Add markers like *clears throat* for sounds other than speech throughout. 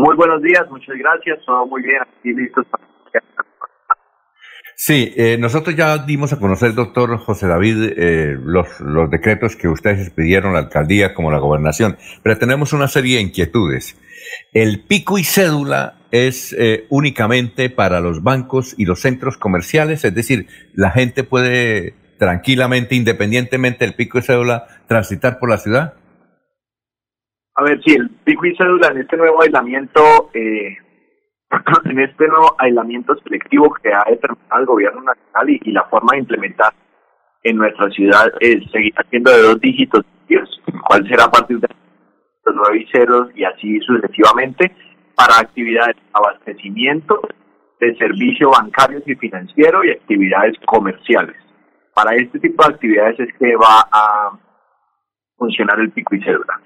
Muy buenos días, muchas gracias, todo muy bien, aquí listos para... Sí, eh, nosotros ya dimos a conocer, doctor José David, eh, los, los decretos que ustedes pidieron la alcaldía como la gobernación, pero tenemos una serie de inquietudes. El pico y cédula es eh, únicamente para los bancos y los centros comerciales, es decir, la gente puede tranquilamente, independientemente del pico y cédula, transitar por la ciudad. A ver, sí, el pico y cédula en este nuevo aislamiento, eh, *clears throat* en este nuevo aislamiento selectivo que ha determinado el gobierno nacional y, la forma de implementar en nuestra ciudad es seguir haciendo de dos dígitos, cuál será a partir de los nueve y ceros y así sucesivamente para actividades de abastecimiento, de servicio bancarios y financiero y actividades comerciales. Para este tipo de actividades es que va a funcionar el pico y cédula.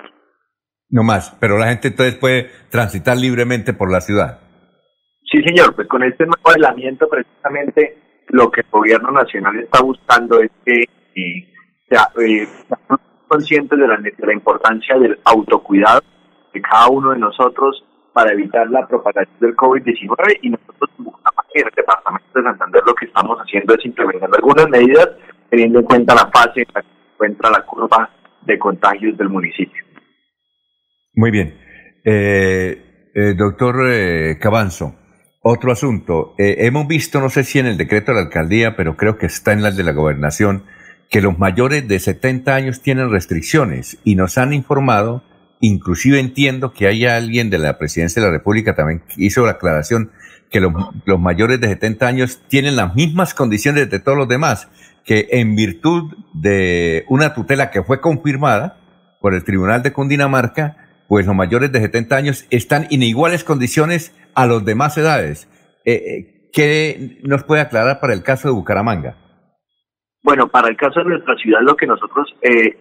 No más, pero la gente entonces puede transitar libremente por la ciudad. Sí, señor, pues con este nuevo aislamiento precisamente lo que el gobierno nacional está buscando es que eh, sea, eh, conscientes de la, importancia del autocuidado de cada uno de nosotros para evitar la propagación del COVID-19 y nosotros en el departamento de Santander lo que estamos haciendo es implementando algunas medidas teniendo en cuenta la fase en la que se encuentra la curva de contagios del municipio. Muy bien. Eh, eh, doctor eh, Cabanzo, otro asunto. hemos visto, no sé si en el decreto de la alcaldía, pero creo que está en las de la gobernación, que los mayores de 70 años tienen restricciones y nos han informado, inclusive entiendo que hay alguien de la presidencia de la República también hizo la aclaración que los, los mayores de 70 años tienen las mismas condiciones de todos los demás, que en virtud de una tutela que fue confirmada por el Tribunal de Cundinamarca, pues los mayores de 70 años están en iguales condiciones a los demás edades. Eh, eh, ¿Qué nos puede aclarar para el caso de Bucaramanga? Bueno, para el caso de nuestra ciudad, lo que nosotros eh,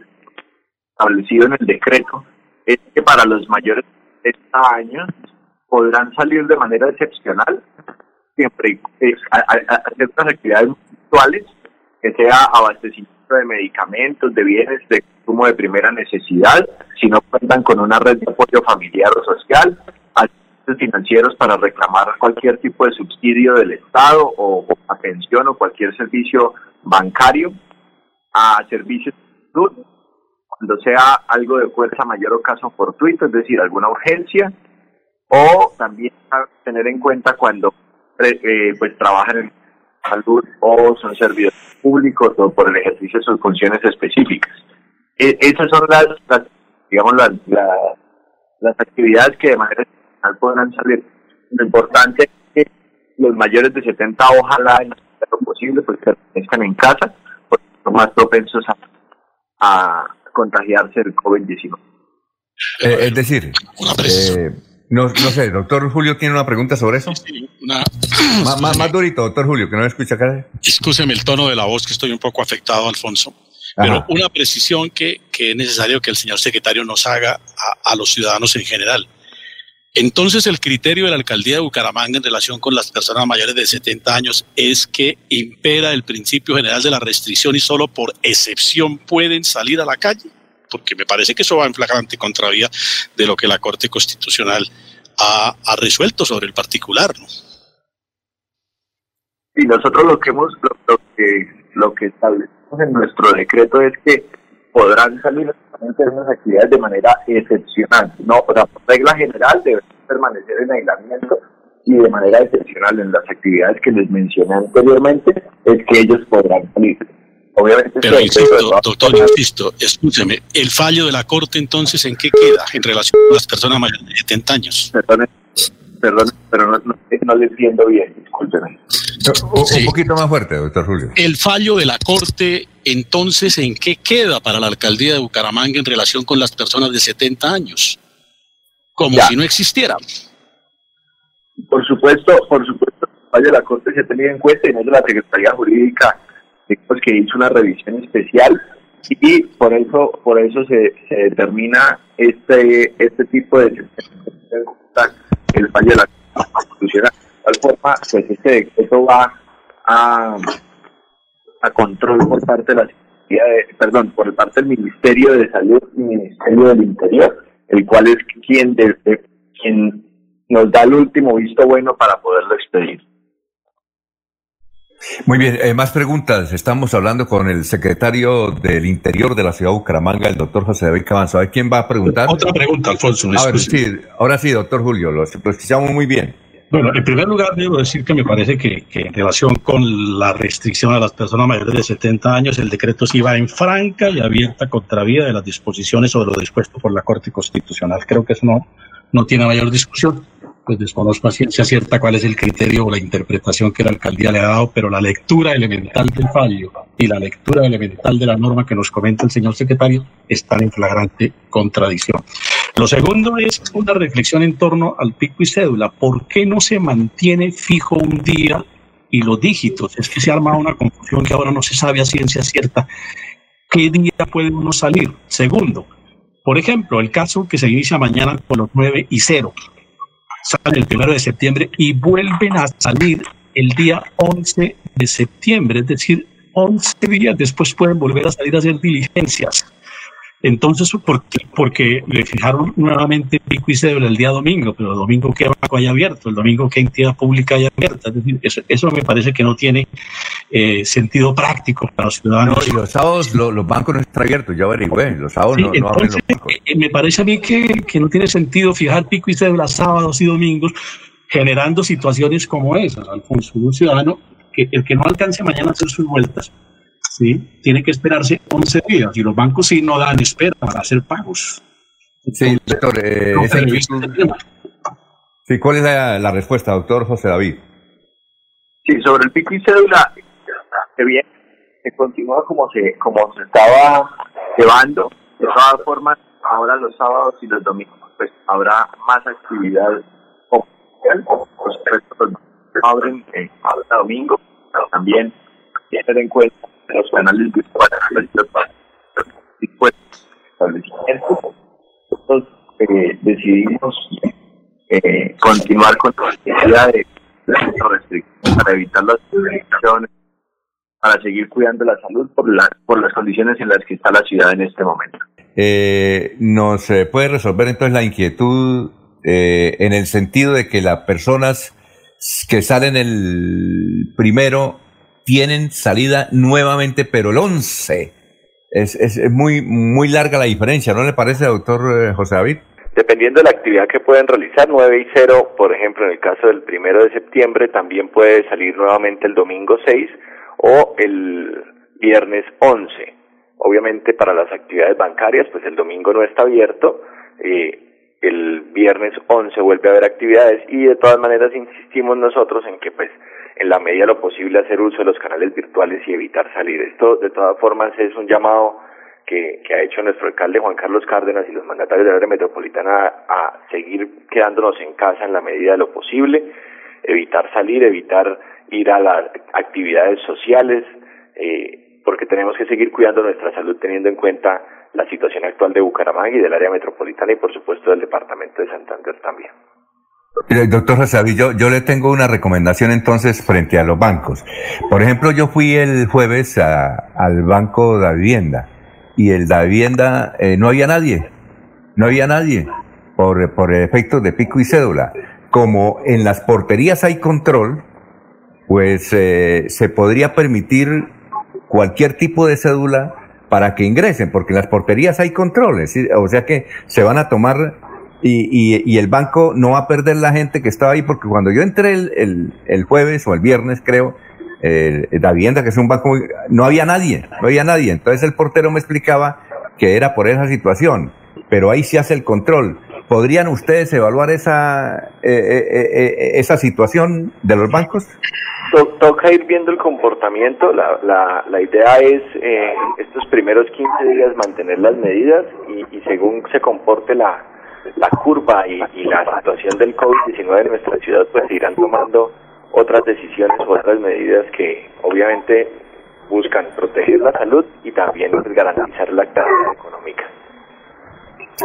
establecido en el decreto es que para los mayores de 70 años podrán salir de manera excepcional, siempre eh, hacer unas actividades virtuales, que sea abastecimiento de medicamentos, de bienes de consumo de primera necesidad, si no cuentan con una red de apoyo familiar o social, asistencias financieros para reclamar cualquier tipo de subsidio del Estado o, a pensión o cualquier servicio bancario, a servicios de salud, cuando sea algo de fuerza mayor o caso fortuito, es decir, alguna urgencia, o también tener en cuenta cuando eh, pues trabajan en salud o son servidores públicos o por el ejercicio de sus funciones específicas. E, esas son las, digamos, las, las actividades que de manera general podrán salir. Lo importante es que los mayores de 70, ojalá en lo posible, pues permanezcan en casa, porque son más propensos a, a contagiarse del COVID-19. Eh, es decir, eh, no, no sé, doctor Julio tiene una pregunta sobre eso. Sí, una... más, más, durito, doctor Julio, que no me escucha acá. Escúcheme el tono de la voz, que estoy un poco afectado, Alfonso. Pero una precisión que, que, es necesario que el señor secretario nos haga a, a, los ciudadanos en general. Entonces, el criterio de la alcaldía de Bucaramanga en relación con las personas mayores de 70 años es que impera el principio general de la restricción y solo por excepción pueden salir a la calle porque me parece que eso va en flagrante contravía de lo que la Corte Constitucional ha, resuelto sobre el particular, ¿no? Y nosotros lo que hemos, lo, que lo que establecemos en nuestro decreto es que podrán salir unas actividades de manera excepcional, no, o sea, por regla general deben permanecer en aislamiento y de manera excepcional en las actividades que les mencioné anteriormente es que ellos podrán salir. Obviamente, Pero insisto, doctor, insisto, escúcheme, ¿el fallo de la Corte entonces en qué queda en relación con las personas mayores de 70 años? Perdón, perdón pero no, no, le entiendo bien, discúlpeme. Un poquito más fuerte, doctor Julio. ¿El fallo de la Corte entonces en qué queda para la alcaldía de Bucaramanga en relación con las personas de 70 años? Como si no existiera. Por supuesto, por supuesto, el fallo de la Corte se ha tenido en cuenta y no de la Secretaría Jurídica que hizo una revisión especial y por eso por eso se, se determina este este tipo de el fallo de la Constitución. De tal forma, pues este decreto va a, a control por parte de la de, perdón, por parte del Ministerio de Salud y Ministerio del Interior, el cual es quien, de, quien nos da el último visto bueno para poderlo expedir. Muy bien, eh, más preguntas. Estamos hablando con el secretario del Interior de la ciudad de Bucaramanga, el doctor José David Cabanzo. A ver quién va a preguntar. Otra pregunta, Alfonso. sí, ahora sí, doctor Julio, lo escuchamos muy bien. Bueno, en primer lugar, debo decir que me parece que, en relación con la restricción a las personas mayores de 70 años, el decreto sí va en franca y abierta contravía de las disposiciones sobre lo dispuesto por la Corte Constitucional. Creo que eso no, no tiene mayor discusión pues desconozco a ciencia cierta cuál es el criterio o la interpretación que la alcaldía le ha dado, pero la lectura elemental del fallo y la lectura elemental de la norma que nos comenta el señor secretario están en flagrante contradicción. Lo segundo es una reflexión en torno al pico y cédula. ¿Por qué no se mantiene fijo un día y los dígitos? Es que se arma una confusión que ahora no se sabe a ciencia cierta qué día puede uno salir. Segundo, por ejemplo, el caso que se inicia mañana con los 9 y 0 salen el primero de septiembre y vuelven a salir el día 11 de septiembre, es decir, 11 días después pueden volver a salir a hacer diligencias. Entonces, ¿por qué? Porque le fijaron nuevamente pico y cédula el día domingo, pero el domingo qué banco hay abierto, el domingo qué entidad pública hay abierta. Es decir, eso, me parece que no tiene eh, sentido práctico para los ciudadanos. y los sábados los bancos no están abiertos, ya averigüé, los sábados no, abren los bancos. Eh, me parece a mí que, que no tiene sentido fijar pico y cédula sábados y domingos generando situaciones como esas, Alfonso, un ciudadano que el que no alcance mañana a hacer sus vueltas ¿sí? tiene que esperarse 11 días y los bancos sí no dan espera para hacer pagos. sí, doctor. Eh, sí, ¿cuál es la, respuesta, doctor José David? Sí, sobre el pico y cédula, se viene, se continúa como se, como se estaba llevando. De todas formas, ahora los sábados y los domingos, pues habrá más actividad los abren eh, domingo, pero también tener en cuenta canales virtuales pues nosotros eh, decidimos eh, continuar con la necesidad de restricciones para evitar las restricciones, para seguir cuidando la salud por, la, por las condiciones en las que está la ciudad en este momento. Eh, ¿Nos puede resolver entonces la inquietud eh, en el sentido de que las personas que salen el primero tienen salida nuevamente, pero el 11. Es, es, muy, muy larga la diferencia, ¿no le parece, doctor eh, José David? Dependiendo de la actividad que pueden realizar, 9 y 0, por ejemplo, en el caso del primero de septiembre, también puede salir nuevamente el domingo 6 o el viernes 11. Obviamente para las actividades bancarias, pues el domingo no está abierto, eh, el viernes 11 vuelve a haber actividades y de todas maneras insistimos nosotros en que pues en la medida de lo posible hacer uso de los canales virtuales y evitar salir. Esto de todas formas es un llamado que, ha hecho nuestro alcalde Juan Carlos Cárdenas y los mandatarios de la área metropolitana a, seguir quedándonos en casa en la medida de lo posible, evitar salir, evitar ir a las actividades sociales, eh, porque tenemos que seguir cuidando nuestra salud teniendo en cuenta la situación actual de Bucaramanga y del área metropolitana y por supuesto del departamento de Santander también. Doctor Rosavi, yo, yo le tengo una recomendación entonces frente a los bancos. Por ejemplo, yo fui el jueves al Banco de Vivienda y el de Vivienda eh, no había nadie, no había nadie por, por efectos de pico y cédula. Como en las porterías hay control, pues eh, se podría permitir cualquier tipo de cédula para que ingresen, porque en las porterías hay controles, o sea que se van a tomar y, y, el banco no va a perder la gente que estaba ahí, porque cuando yo entré el, el, jueves o el viernes, creo, eh, la que es un banco, no había nadie, no había nadie. Entonces el portero me explicaba que era por esa situación, pero ahí se hace el control. ¿Podrían ustedes evaluar esa, eh, eh, esa situación de los bancos? Toca ir viendo el comportamiento. La, la, la idea es estos primeros 15 días mantener las medidas y, y según se comporte la, la curva y, la situación del COVID-19 en nuestra ciudad, pues se irán tomando otras decisiones o otras medidas que obviamente buscan proteger la salud y también garantizar la actividad económica.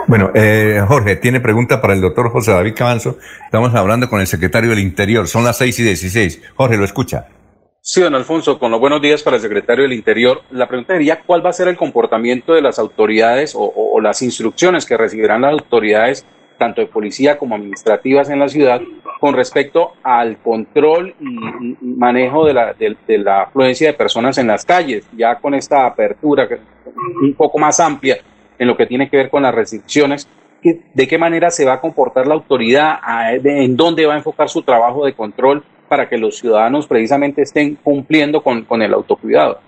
Bueno, eh, Jorge, tiene pregunta para el doctor José David Cabanzo. Estamos hablando con el secretario del Interior. Son las seis y dieciséis. Jorge, lo escucha. Sí, don Alfonso, con los buenos días para el secretario del Interior. La pregunta sería, ¿cuál va a ser el comportamiento de las autoridades o, las instrucciones que recibirán las autoridades tanto de policía como administrativas en la ciudad, con respecto al control y manejo de la, de, la afluencia de personas en las calles, ya con esta apertura un poco más amplia en lo que tiene que ver con las restricciones, de qué manera se va a comportar la autoridad, en dónde va a enfocar su trabajo de control para que los ciudadanos precisamente estén cumpliendo con, con el autocuidado.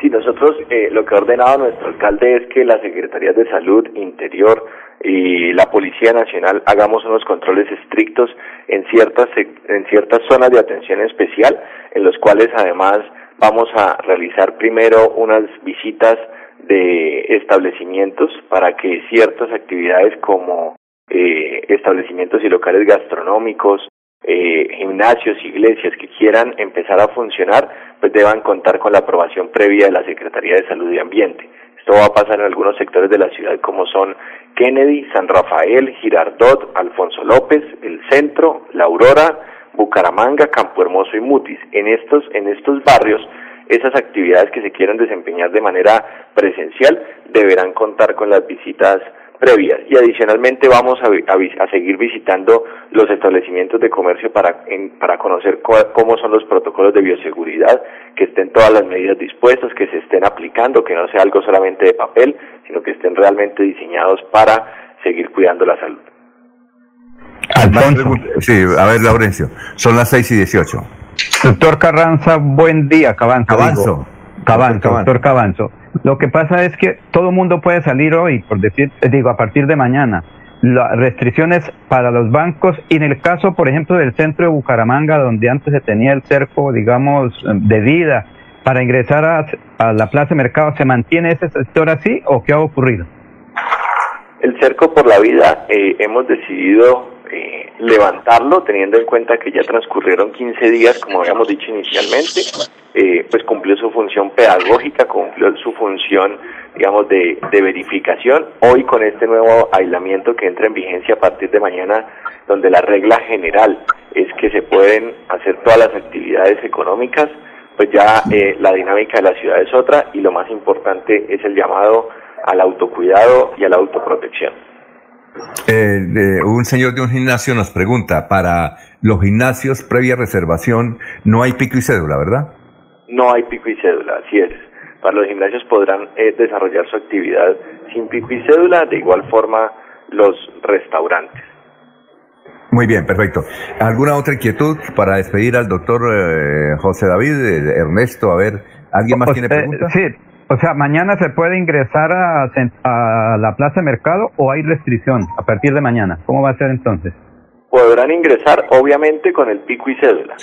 Sí, nosotros eh, lo que ha ordenado nuestro alcalde es que las Secretarías de Salud, Interior y la Policía Nacional hagamos unos controles estrictos en ciertas, en ciertas zonas de atención especial, en los cuales además vamos a realizar primero unas visitas de establecimientos para que ciertas actividades como eh, establecimientos y locales gastronómicos, eh, gimnasios, iglesias que quieran empezar a funcionar, pues deban contar con la aprobación previa de la Secretaría de Salud y Ambiente. Esto va a pasar en algunos sectores de la ciudad como son Kennedy, San Rafael, Girardot, Alfonso López, El Centro, La Aurora, Bucaramanga, Campo Hermoso y Mutis. En estos, en estos barrios, esas actividades que se quieran desempeñar de manera presencial deberán contar con las visitas previas y adicionalmente vamos a, a, seguir visitando los establecimientos de comercio para, para conocer cómo son los protocolos de bioseguridad, que estén todas las medidas dispuestas, que se estén aplicando, que no sea algo solamente de papel, sino que estén realmente diseñados para seguir cuidando la salud. Sí, a ver, Laurencio, son las 6 y 18. Doctor Carranza, buen día, Cabanzo. Cabanzo. Cabanzo, doctor Cabanzo. Lo que pasa es que todo mundo puede salir hoy, por decir, eh, digo, a partir de mañana. Las restricciones para los bancos y en el caso, por ejemplo, del centro de Bucaramanga, donde antes se tenía el cerco, digamos, de vida, para ingresar a, la plaza de mercado, ¿se mantiene ese sector así o qué ha ocurrido? El cerco por la vida eh, hemos decidido eh, levantarlo teniendo en cuenta que ya transcurrieron 15 días, como habíamos dicho inicialmente, eh, pues cumplió su función pedagógica, cumplió su función, digamos, de, verificación. Hoy con este nuevo aislamiento que entra en vigencia a partir de mañana, donde la regla general es que se pueden hacer todas las actividades económicas, pues ya eh, la dinámica de la ciudad es otra y lo más importante es el llamado al autocuidado y a la autoprotección. Eh, un señor de un gimnasio nos pregunta, para los gimnasios previa reservación no hay pico y cédula, ¿verdad? No hay pico y cédula, así es. Para los gimnasios podrán eh, desarrollar su actividad sin pico y cédula, de igual forma los restaurantes. Muy bien, perfecto. ¿Alguna otra inquietud para despedir al doctor eh, José David, Ernesto? A ver, ¿alguien más tiene preguntas? sí, o sea, mañana se puede ingresar a, a, la plaza de mercado o hay restricción a partir de mañana. ¿Cómo va a ser entonces? Podrán ingresar, obviamente, con el pico y cédula.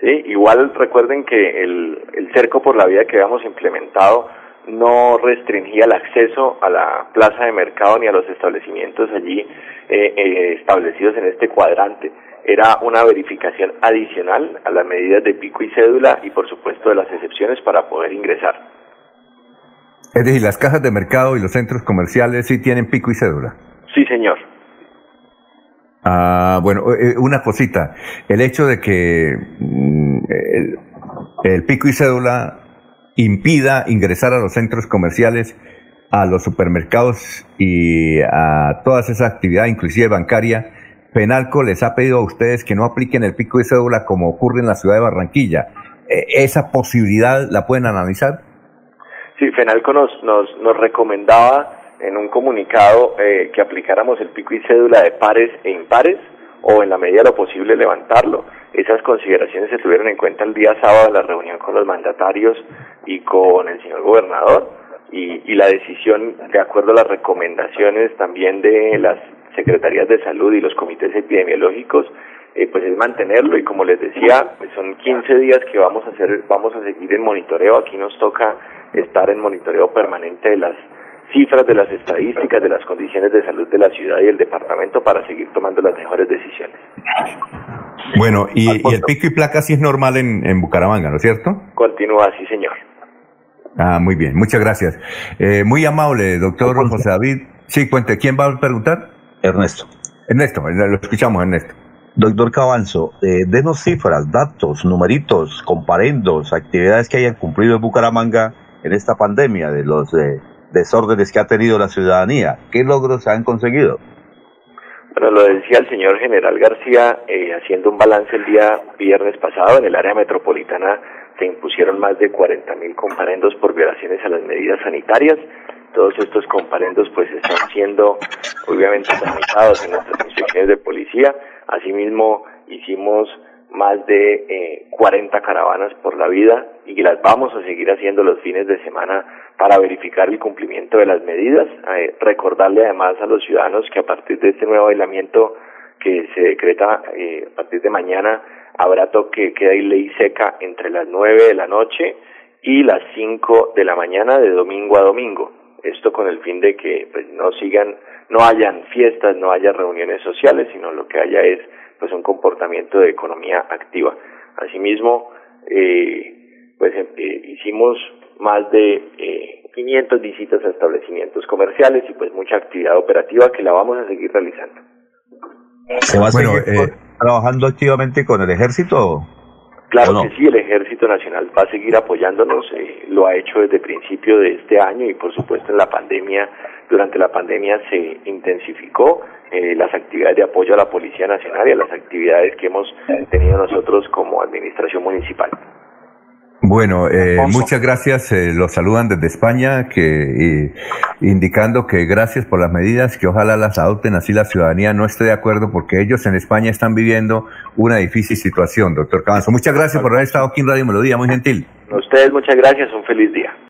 ¿Sí? Igual recuerden que el, el cerco por la vía que habíamos implementado no restringía el acceso a la plaza de mercado ni a los establecimientos allí eh, eh, establecidos en este cuadrante. Era una verificación adicional a las medidas de pico y cédula y por supuesto de las excepciones para poder ingresar. Es decir, las cajas de mercado y los centros comerciales sí tienen pico y cédula. Sí, señor. Ah, bueno, eh, eh, una cosita. El hecho de que mm, el, pico y cédula impida ingresar a los centros comerciales, a los supermercados y a todas esas actividades, inclusive bancaria, Penalco les ha pedido a ustedes que no apliquen el pico y cédula como ocurre en la ciudad de Barranquilla. Eh, ¿Esa posibilidad la pueden analizar? Sí, FENALCO nos, nos, nos recomendaba en un comunicado eh, que aplicáramos el pico y cédula de pares e impares o en la medida de lo posible levantarlo. Esas consideraciones se tuvieron en cuenta el día sábado en la reunión con los mandatarios y con el señor gobernador y, y la decisión, de acuerdo a las recomendaciones también de las secretarías de salud y los comités epidemiológicos, eh, pues es mantenerlo y como les decía, pues son 15 días que vamos a hacer, vamos a seguir en monitoreo. Aquí nos toca estar en monitoreo permanente de las cifras, de las estadísticas, de las condiciones de salud de la ciudad y el departamento para seguir tomando las mejores decisiones. Bueno, y, el pico y placa sí es normal en, en Bucaramanga, ¿no es cierto? Continúa así, señor. Ah, muy bien, muchas gracias. Eh, muy amable, doctor José David. Sí, cuente, ¿quién va a preguntar? Ernesto. Ernesto, lo escuchamos, Ernesto. Doctor Cabanzo, eh, denos cifras, datos, numeritos, comparendos, actividades que hayan cumplido en Bucaramanga en esta pandemia de los eh, desórdenes que ha tenido la ciudadanía. ¿Qué logros han conseguido? Bueno, lo decía el señor general García, eh, haciendo un balance el día viernes pasado, en el área metropolitana se impusieron más de 40.000 comparendos por violaciones a las medidas sanitarias. Todos estos comparendos pues están siendo obviamente tramitados en nuestras inspecciones de policía. Asimismo, hicimos más de eh, 40 caravanas por la vida y las vamos a seguir haciendo los fines de semana para verificar el cumplimiento de las medidas. Eh, recordarle además a los ciudadanos que a partir de este nuevo aislamiento que se decreta eh, a partir de mañana habrá toque queda y ley seca entre las 9 de la noche y las 5 de la mañana de domingo a domingo. Esto con el fin de que pues, no sigan, no hayan fiestas, no haya reuniones sociales, sino lo que haya es pues un comportamiento de economía activa. Asimismo, eh, pues eh, hicimos más de eh, 500 visitas a establecimientos comerciales y pues mucha actividad operativa que la vamos a seguir realizando. ¿Se va a seguir eh, trabajando activamente con el ejército? Claro que sí, el Ejército Nacional va a seguir apoyándonos, eh, lo ha hecho desde principio de este año y por supuesto en la pandemia, durante la pandemia se intensificó eh, las actividades de apoyo a la Policía Nacional y a las actividades que hemos tenido nosotros como Administración Municipal. Bueno, eh, muchas gracias. Eh, los saludan desde España, que indicando que gracias por las medidas, que ojalá las adopten así la ciudadanía no esté de acuerdo, porque ellos en España están viviendo una difícil situación, doctor Cabanzo. Muchas gracias por haber estado aquí en Radio Melodía, muy gentil. A ustedes muchas gracias, un feliz día.